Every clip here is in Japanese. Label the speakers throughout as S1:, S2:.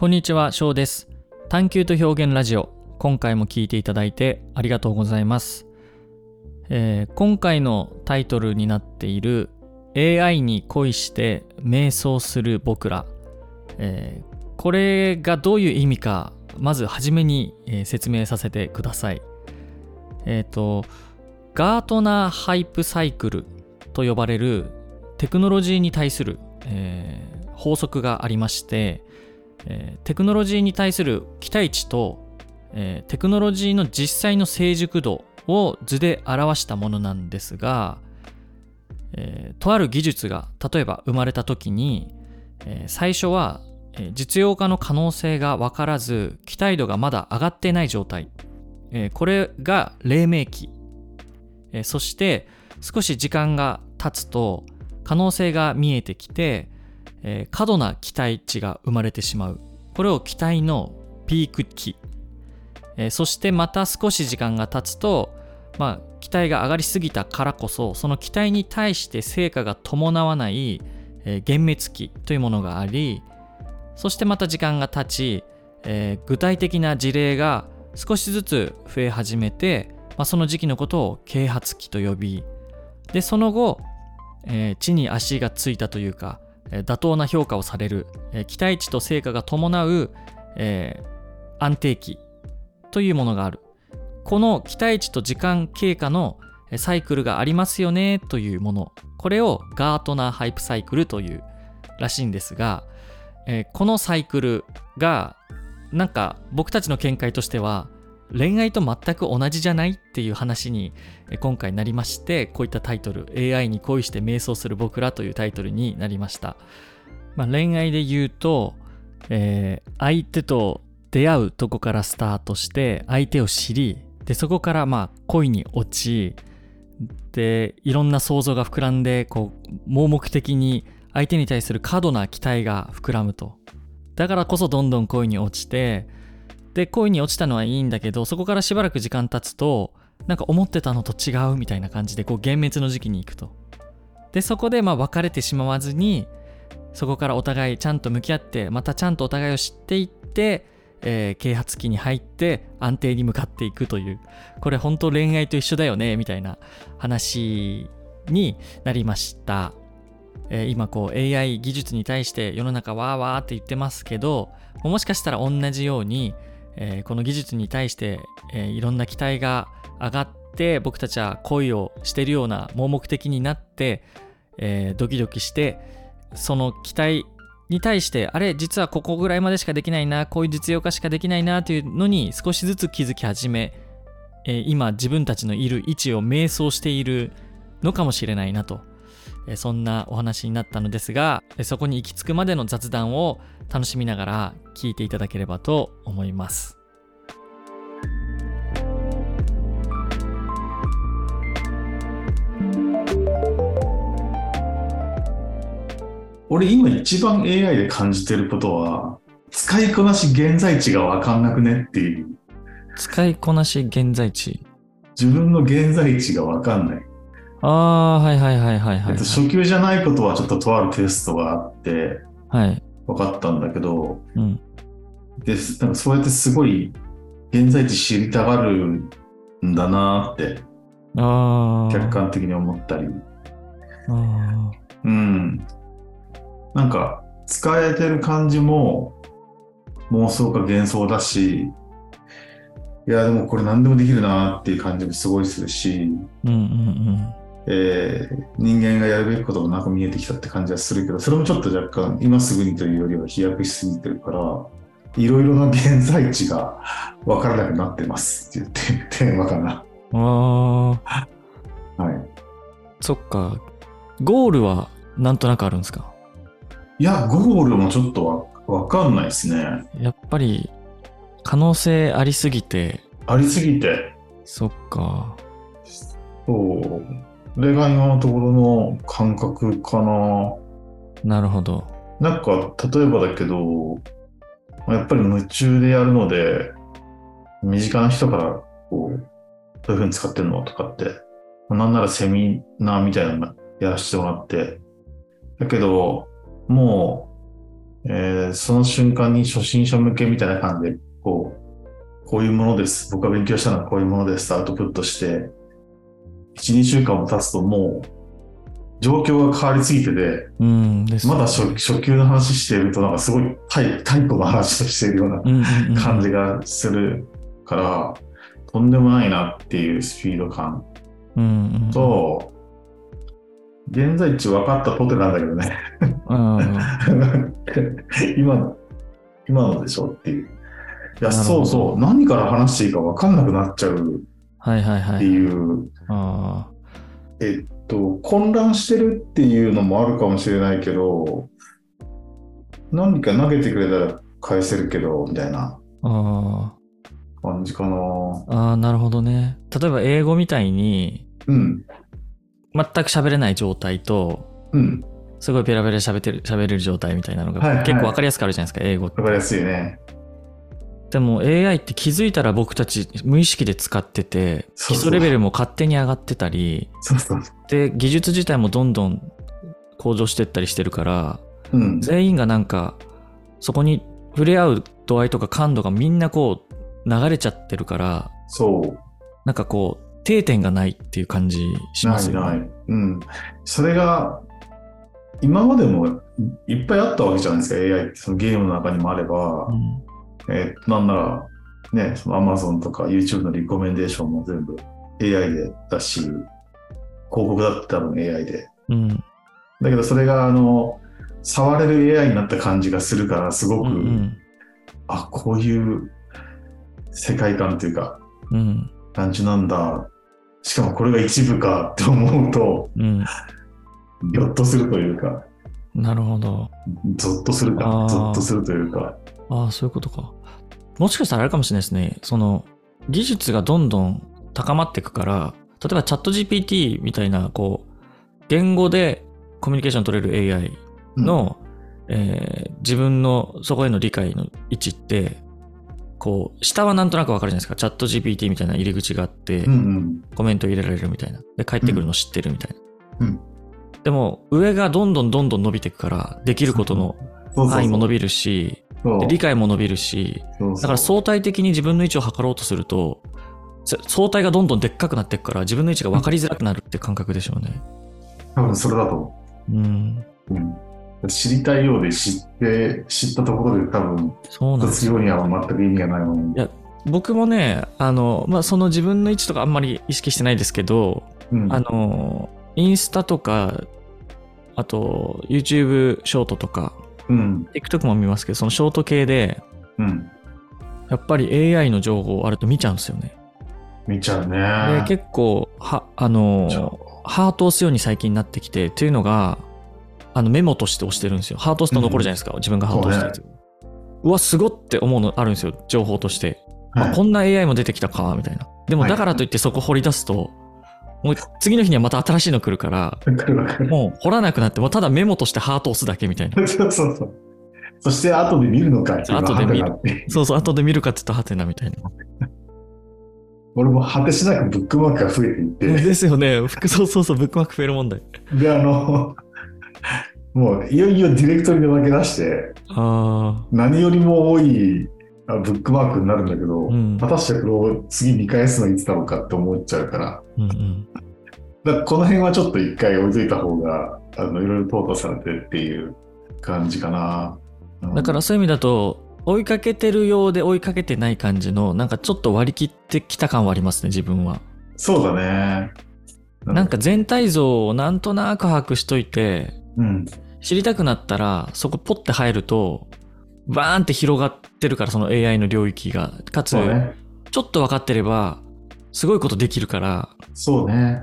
S1: こんにちは、翔です。探求と表現ラジオ。今回も聞いていただいてありがとうございます。えー今回のタイトルになっている AI に恋して瞑想する僕ら。えーこれがどういう意味か、まずはじめに、えー説明させてください。えっ、と、ガートナーハイプサイクルと呼ばれるテクノロジーに対する、えー法則がありまして、えーテクノロジーに対する期待値と、えーテクノロジーの実際の成熟度を図で表したものなんですが、えーとある技術が例えば生まれた時に、えー最初は、実用化の可能性が分からず期待度がまだ上がっていない状態、えーこれが黎明期、えーそして少し時間が経つと可能性が見えてきて、えー過度な期待値が生まれてしまう。これを期待のピーク期、えーそしてまた少し時間が経つと、まあ、期待が上がりすぎたからこそその期待に対して成果が伴わない、えー幻滅期というものがありそしてまた時間が経ち、えー具体的な事例が少しずつ増え始めて、まあ、その時期のことを啓発期と呼びでその後、えー地に足がついたというか、妥当な評価をされる、期待値と成果が伴う、えー安定期というものがある。この期待値と時間経過のサイクルがありますよねというもの。これをガートナーハイプサイクルというらしいんですが、えーこのサイクルがなんか僕たちの見解としては恋愛と全く同じじゃないっていう話に今回なりましてこういったタイトル AI に恋して瞑想する僕らというタイトルになりました、まあ、恋愛で言うと、えー相手と出会うとこからスタートして相手を知りでそこからまあ恋に落ちでいろんな想像が膨らんでこう盲目的に相手に対する過度な期待が膨らむと。だからこそどんどん恋に落ちてで恋に落ちたのはいいんだけどそこからしばらく時間経つとなんか思ってたのと違うみたいな感じでこう幻滅の時期に行くと。でそこでまあ別れてしまわずにそこからお互いちゃんと向き合ってまたちゃんとお互いを知っていって、えー啓発期に入って安定に向かっていくという。これ本当恋愛と一緒だよねみたいな話になりました、えー今こう AI 技術に対して世の中わーわーって言ってますけどもしかしたら同じように、えーこの技術に対して、えーいろんな期待が上がって僕たちは恋をしてるような盲目的になって、えードキドキしてその期待に対してあれ実はここぐらいまでしかできないなこういう実用化しかできないなというのに少しずつ気づき始め、え今自分たちのいる位置を迷走しているのかもしれないなと、そんなお話になったのですがえーそこに行き着くまでの雑談を楽しみながら聞いていただければと思います
S2: 俺今一番 AI で感じてることは、使いこなし現在地がわかんなくねっていう。
S1: 使いこなし現在地
S2: 自分の現在地がわかんない。
S1: ああはいはいはいはいはい
S2: えっと、初級じゃないことはちょっととあるテストがあって
S1: はい。
S2: 分かったんだけど、
S1: うん。
S2: で、なんかそうやってすごい現在地知りたがるんだなって
S1: ああ
S2: 客観的に思ったり。
S1: あ
S2: うん。なんか使えてる感じも妄想か幻想だし、いやでもこれ何でもできるなっていう感じもすごいするし、
S1: ーうんうん
S2: えー人間がやるべきこともなんか見えてきたって感じはするけど、それもちょっと若干今すぐにというよりは飛躍しすぎてるから、いろいろな現在地が分からなくなってますっていうテテーマかな。
S1: うんああ
S2: はい。
S1: そっかゴールはなんとなくあるんですか？
S2: いや、ゴールもちょっとわわかんないですね。
S1: やっぱり可能性ありすぎて
S2: ありすぎて。
S1: そっか
S2: そう。これが今のところの感覚かな。
S1: なるほど
S2: なんか、例えばだけど、やっぱり夢中でやるので、身近な人から、こう、どういうふうに使ってんのとかって、なんならセミナーみたいなのやらせてもらって、だけど、もえーその瞬間に初心者向けみたいな感じで、こう、こういうものです。僕が勉強したのはこういうものですとアウトプットして、1、2週間も経つともう、状況が変わりすぎてて、
S1: うんです
S2: まだ初初級の話していると、なんかすごい太太古の話をしているような感じがするから、とんでもないなっていうスピード感
S1: うんうんうん
S2: と、現在地分かったとてなんだけどね。
S1: うん
S2: 今、今のでしょっていう。いや、そうそう。何から話していいか分かんなくなっちゃう
S1: はいはい
S2: って
S1: はい。
S2: いう、
S1: あ
S2: えっと、混乱してるっていうのもあるかもしれないけど、何か投げてくれたら返せるけど、みたいな
S1: ああ
S2: 感じかな。
S1: ああなるほどね。例えば英語みたいに
S2: うん。
S1: 全く喋れない状態と
S2: うん。
S1: すごいペラペラ喋ってる喋れる状態みたいなのが
S2: はいはい
S1: 結構わかりやすくあるじゃないですか、英語って
S2: わかりやすいね。
S1: でも AI って気づいたら僕たち無意識で使ってて基礎レベルも勝手に上がってたり。で技術自体もどんどん向上してったりしてるから
S2: うん。
S1: 全員がなんかそこに触れ合う度合いとか感度がみんなこう流れちゃってるから
S2: そう。
S1: なんかこう定点がないっていう感じしますよね。
S2: ないない。うん。それが、今までもいっぱいあったわけじゃないですか、AI って。そのゲームの中にもあれば、
S1: うん
S2: えーなんなら、ね、その Amazon とか YouTube のリコメンデーションも全部 AI でだし、広告だって多分 AI で。
S1: うん。
S2: だけどそれが、あの、触れる AI になった感じがするから、すごく、
S1: うんうん。
S2: あ、こういう世界観というか、
S1: うん。
S2: 感じなんだ。しかもこれが一部かって思うと、
S1: うん。
S2: ぎょっとするというか、
S1: なるほど。
S2: ゾッとする
S1: あ
S2: か
S1: ー、
S2: ゾッとするというか、
S1: ああ、そういうことか。もしかしたらあれかもしれないですね。その、技術がどんどん高まっていくから、例えばチャット GPT みたいな、こう、言語でコミュニケーション取れる AI の、えー自分のそこへの理解の位置って、こう、下はなんとなくわかるじゃないですか。チャット GPT みたいな入り口があって、
S2: うんうん。
S1: コメント入れられるみたいな。で、帰ってくるの知ってるみたいな。
S2: うん
S1: でも、上がどんどんどんどん伸びていくから、できることの範囲も伸びるし、理解も伸びるし、だから相対的に自分の位置を測ろうとすると、そ相対がどんどんでっかくなっていくから、自分の位置が分かりづらくなるって感覚でしょうね。
S2: 多分それだと思
S1: うん。
S2: う。うん、知りたいようで知って、知ったところで多分、
S1: そうなんですよ。
S2: には全く意味がないもの。
S1: いや僕もね、あの、まあ、その自分の位置とかあんまり意識してないですけど、
S2: うん、
S1: あの、インスタとか、あと、YouTube ショートとか、
S2: うん、
S1: TikTok も見ますけど、そのショート系で、
S2: うん。
S1: やっぱり AI の情報あると見ちゃうんですよね。
S2: 見ちゃうね。
S1: で、結構、は、あのハートを押すように最近なってきて、っていうのが、あのメモとして押してるんですよ。ハート押すと残るじゃないですか、自分がハート押したやつ。うわ、すごって思うのあるんですよ、情報として。
S2: はい
S1: あこんな AI も出てきたか、みたいな。でも
S2: はい
S1: だからといってそこ掘り出すと、もう次の日にはまた新しいの来るから。もう掘らなくなって、もうただメモとしてハート押すだけみたいな。
S2: そうそうそう。そして後で見るのかっていう
S1: 後でそうそう、後で見るかって言ったらハテナみたいな。
S2: 俺も果てしなくブックマークが増えていって、
S1: ですよね。服 そうそうそう、ブックマーク増える問題。
S2: で、あの、もういよいよディレクトリで分け出して、
S1: あ
S2: 何よりも多いあブックマークになるんだけど、
S1: うん
S2: 果たしてこれを次見返すのいつだろうかって思っちゃうから、
S1: あ、うんうん。
S2: だからこの辺はちょっと一回置いといた方が、あのいろいろ淘汰されてるっていう感じかな。うん
S1: だからそういう意味だと、追いかけてるようで追いかけてない感じの、なんかちょっと割り切ってきた感はありますね、自分は。
S2: そうだね。
S1: なんか全体像をなんとなく把握しといて、
S2: うん、
S1: 知りたくなったら、そこポッて入ると、バーンって広がってるから、その AI の領域が。かつ、
S2: ね。
S1: ちょっと分かってれば、すごいことできるから、
S2: そうね。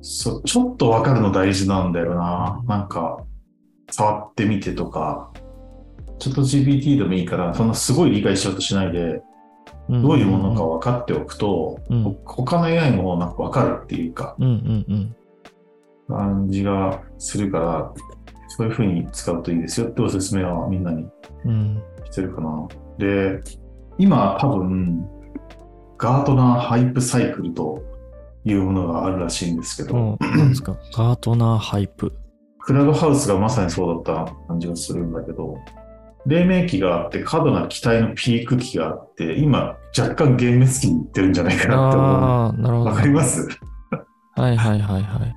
S2: そう、ちょっとわかるの大事なんだよな。なんか、触ってみてとか、ちょっと GPT でもいいから、そんなすごい理解しようとしないで、どういうものか分かっておくと、
S1: うん
S2: ほ他の AI もなんか分かるっていうか、
S1: うんうんうん。
S2: 感じがするから、そういうふうに使うといいですよっておすすめはみんなに
S1: うん。
S2: してるかな。で、今多分、ガートナーハイプサイクルというものがあるらしいんですけど、
S1: うん、なんですか？ガートナーハイプ。
S2: クラブハウスがまさにそうだった感じがするんだけど、黎明期があって、過度な期待のピーク期があって、今、若干幻滅期に行ってるんじゃないかなって思
S1: ああ、なる
S2: う。
S1: ほど。
S2: わかります？
S1: はいはいはいはい。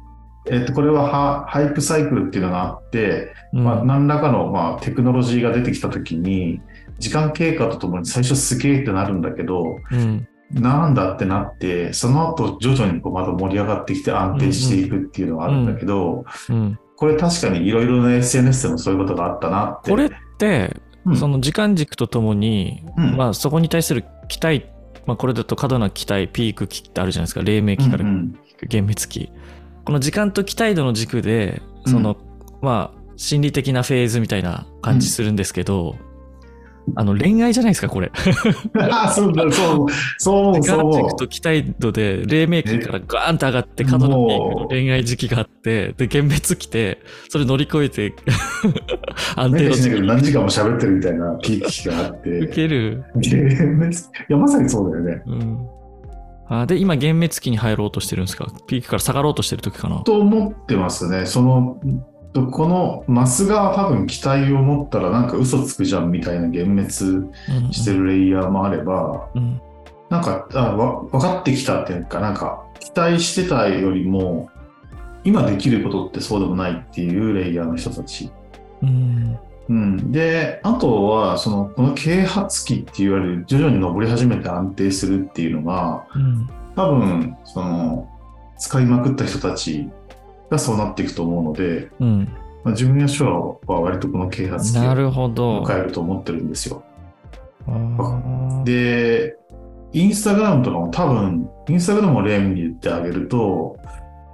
S2: えっと、これはハハイプサイクルっていうのがあって、
S1: うん
S2: まあ、何らかの、まあ、テクノロジーが出てきたときに、時間経過とともに最初すげえってなるんだけど、
S1: うん。
S2: なんだってなって、その後徐々にこうまた盛り上がってきて安定していくっていうのがあるんだけど、
S1: うん。
S2: これ確かにいろいろな SNS でもそういうことがあったなって。
S1: これって、
S2: うん
S1: その時間軸とともに、
S2: うん
S1: まあそこに対する期待、まあこれだと過度な期待、ピーク期ってあるじゃないですか。黎明期から
S2: うんうん
S1: 幻滅期。この時間と期待度の軸で、その、まあ心理的なフェーズみたいな感じするんですけど、あの恋愛じゃないですか、これ。
S2: あそうだ、そう、そう、
S1: 時間
S2: そう
S1: 軸。と期待度で黎明期からガーンと上がって過度なピークの恋愛時期があって、で、幻滅期て、それ乗り越えて 安定の時期
S2: 何時間も喋ってるみたいなピーク期があって。
S1: 受ける。
S2: いや、まさにそうだよね。
S1: うん。あで、今、幻滅期に入ろうとしてるんですか？ピークから下がろうとしてる時かな？
S2: と思ってますね。その、このマスが多分期待を持ったらなんか嘘つくじゃんみたいな幻滅してるレイヤーもあれば、
S1: うん。
S2: なんかあわ分かってきたっていうか、なんか期待してたよりも、今できることってそうでもないっていうレイヤーの人たち。
S1: うん。
S2: うん、で、あとは、その、この啓発期って言われる、徐々に登り始めて安定するっていうのが、
S1: うん。
S2: 多分、その、使いまくった人たちがそうなっていくと思うので、
S1: うん。
S2: まあ、自分や手話は割とこの啓発期
S1: な
S2: を。迎えると思ってるんですよ。で、インスタグラムとかも多分、インスタグラムを例に言ってあげると、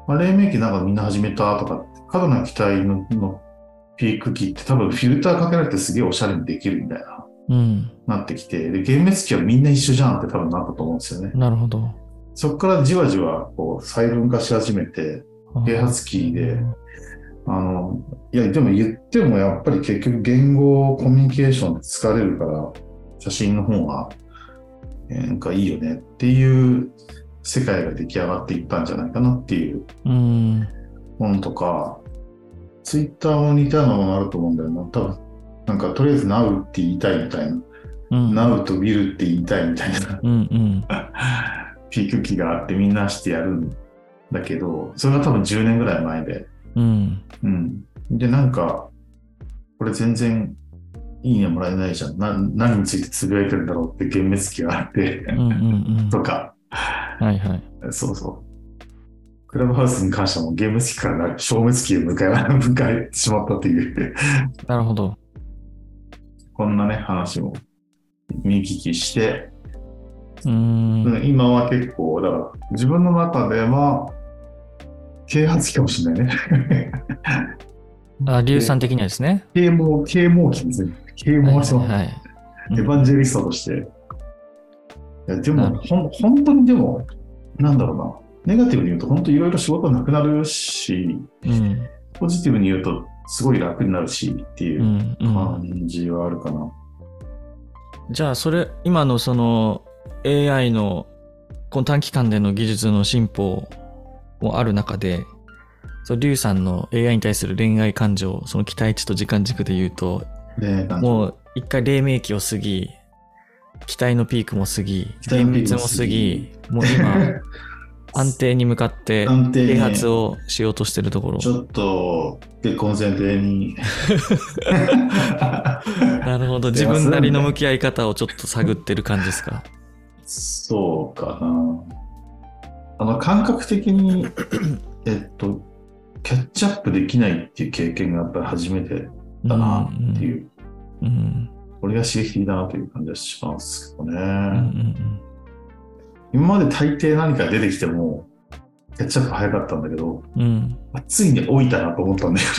S2: まあ、黎明期なんかみんな始めたとか過度な期待ののピーク期って多分フィルターかけられてすげえおしゃれにできるみたいな、
S1: うん。
S2: なってきて、で、幻滅期はみんな一緒じゃんって多分なったと思うんですよね。
S1: なるほど。
S2: そこからじわじわこう細分化し始めて、啓発期で、あの、いや、でも言ってもやっぱり結局言語コミュニケーションって疲れるから、写真の方が、えーなんかいいよねっていう世界が出来上がっていったんじゃないかなっていう
S1: うん。
S2: ものとか、ツイッターも似たようなものあると思うんだよな。多分、なんかとりあえず Now って言いたいみたいな。
S1: うん。
S2: Now と Will って言いたいみたいな
S1: うんうん。
S2: ピーク期があってみんなしてやるんだけど、それが多分10年ぐらい前で、
S1: うん。
S2: うん。で、なんか、これ全然いいねもらえないじゃん。な何についてつぶやいてるんだろうって幻滅期があって、
S1: うんうんうん。
S2: とか、
S1: はいはい。
S2: そうそう。クラブハウスに関してはもうゲーム期から消滅期を迎え迎えてしまったっていう、
S1: なるほど。
S2: こんなね、話を見聞きして、
S1: うーん。
S2: 今は結構、だから自分の中では、啓発期かもしれないね。
S1: あ、リュウさん的にはですね。
S2: 啓蒙、啓蒙期ですね。啓蒙します。
S1: はいはいはい。
S2: エヴァンジェリストとして。いやでも、ほん本当にでも、なんだろうな。ネガティブに言うと、本当いろいろ仕事なくなるし、
S1: うん。
S2: ポジティブに言うと、すごい楽になるしっていううん
S1: うん。
S2: 感じはあるかな。
S1: じゃあそれ今のその AI のこの短期間での技術の進歩もある中でそうリュウさんの AI に対する恋愛感情その期待値と時間軸で言うともう一回黎明期を過ぎ期待のピークも過ぎ
S2: 期待のピークも
S1: 幻滅も過ぎもう今 安定に向かって啓発をしようとしてるところ。
S2: ちょっと結婚前提に。
S1: なるほど。自分なりの向き合い方をちょっと探ってる感じですか？
S2: そうかな。あの、感覚的に、えっと、キャッチアップできないっていう経験がやっぱり初めてだなっていう、
S1: うんうん
S2: これが刺激的だなという感じがしますけどね。
S1: うんうん
S2: 今まで大抵何か出てきても、キャッチアップ早かったんだけど、
S1: うんうん
S2: ついに老いたなと思ったんだよね。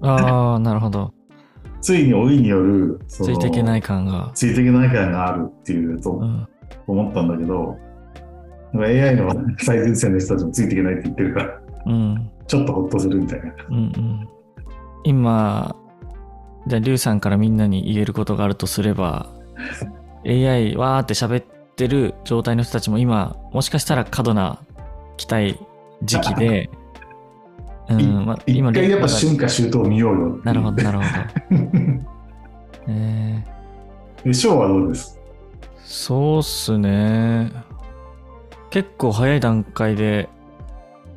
S1: ああなるほど
S2: ついに老いによる、
S1: ついていけない感が。
S2: ついていけない感があるっていうと
S1: うん、
S2: 思ったんだけど、AI の最前線の人たちもついていけないって言ってるから、
S1: うん、
S2: ちょっとほっとするみたいな。
S1: うん、うん。今、じゃあ、リュウさんからみんなに言えることがあるとすれば、AI わーって喋ってる状態の人たちも今、もしかしたら過度な期待時期で、うん、まあ、
S2: 一
S1: 今
S2: 回やっぱ春夏秋冬を見ようよ
S1: なるほど、なるほど。えー、
S2: で、ショーはどうです？
S1: そうっすね。結構早い段階で、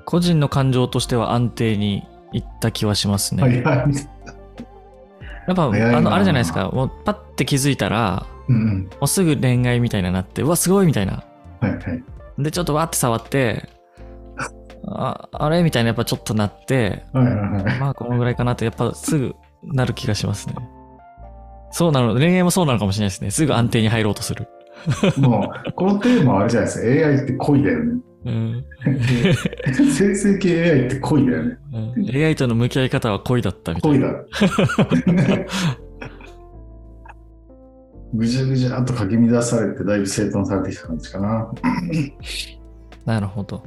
S1: 個人の感情としては安定にいった気はしますね。やっぱ、あの、あれじゃないですか。もうパッて気づいたら、
S2: うんうん。
S1: もうすぐ恋愛みたいななって、うわ、すごいみたいな。
S2: はいはい。
S1: で、ちょっとわーって触って、ああれみたいなやっぱちょっとなって、
S2: はいはいはい。
S1: まあこのぐらいかなってやっぱすぐなる気がしますね。そうなの、恋愛もそうなのかもしれないですね。すぐ安定に入ろうとする。
S2: もう、このテーマはあれじゃないですか。AI って恋だよね。
S1: うん。
S2: 生 成系 AI って恋だよね。
S1: うん AI との向き合い方は恋だったみたい
S2: 恋
S1: な。
S2: だ。ぐじゃぐじゃっとかき乱されて、だいぶ整頓されてきた感じかな。
S1: なるほど。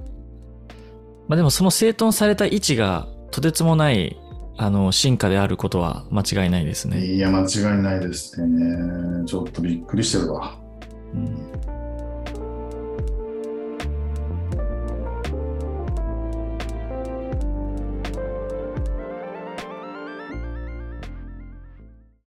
S1: まあでもその整頓された位置がとてつもないあの進化であることは間違いないですね。
S2: いや、間違いないですね。ちょっとびっくりしてるわ。
S1: うん